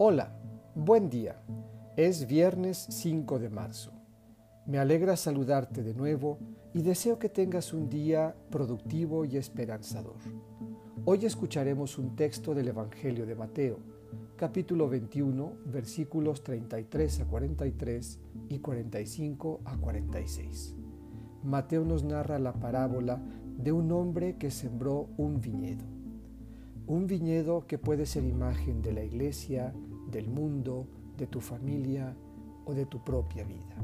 Hola, buen día. Es viernes 5 de marzo. Me alegra saludarte de nuevo y deseo que tengas un día productivo y esperanzador. Hoy escucharemos un texto del Evangelio de Mateo, capítulo 21, versículos 33 a 43 y 45 a 46. Mateo nos narra la parábola de un hombre que sembró un viñedo. Un viñedo que puede ser imagen de la iglesia, del mundo, de tu familia o de tu propia vida.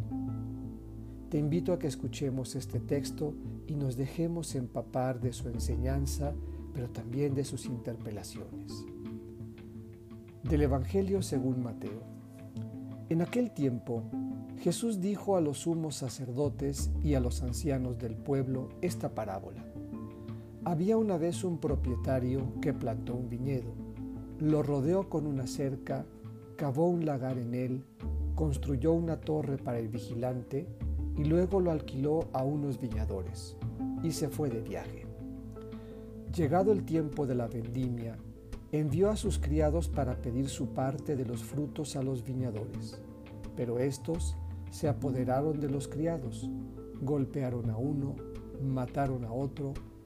Te invito a que escuchemos este texto y nos dejemos empapar de su enseñanza, pero también de sus interpelaciones. Del Evangelio según Mateo. En aquel tiempo, Jesús dijo a los sumos sacerdotes y a los ancianos del pueblo esta parábola. Había una vez un propietario que plantó un viñedo, lo rodeó con una cerca, cavó un lagar en él, construyó una torre para el vigilante y luego lo alquiló a unos viñadores y se fue de viaje. Llegado el tiempo de la vendimia, envió a sus criados para pedir su parte de los frutos a los viñadores, pero estos se apoderaron de los criados, golpearon a uno, mataron a otro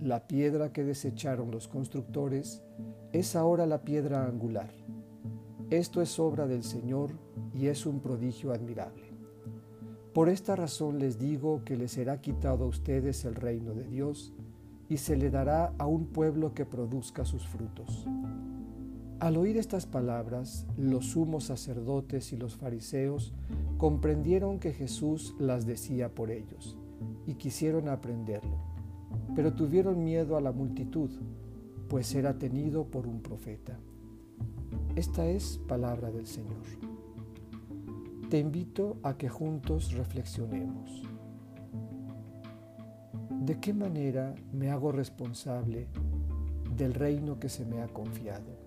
La piedra que desecharon los constructores es ahora la piedra angular. Esto es obra del Señor y es un prodigio admirable. Por esta razón les digo que les será quitado a ustedes el reino de Dios y se le dará a un pueblo que produzca sus frutos. Al oír estas palabras, los sumos sacerdotes y los fariseos comprendieron que Jesús las decía por ellos y quisieron aprenderlo, pero tuvieron miedo a la multitud, pues era tenido por un profeta. Esta es palabra del Señor. Te invito a que juntos reflexionemos. ¿De qué manera me hago responsable del reino que se me ha confiado,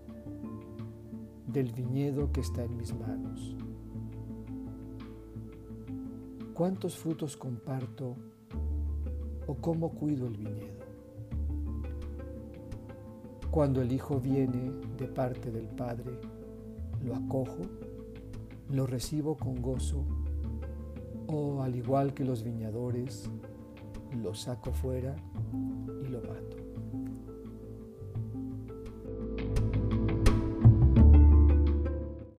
del viñedo que está en mis manos? ¿Cuántos frutos comparto o cómo cuido el viñedo? Cuando el Hijo viene de parte del Padre, lo acojo, lo recibo con gozo o al igual que los viñadores, lo saco fuera.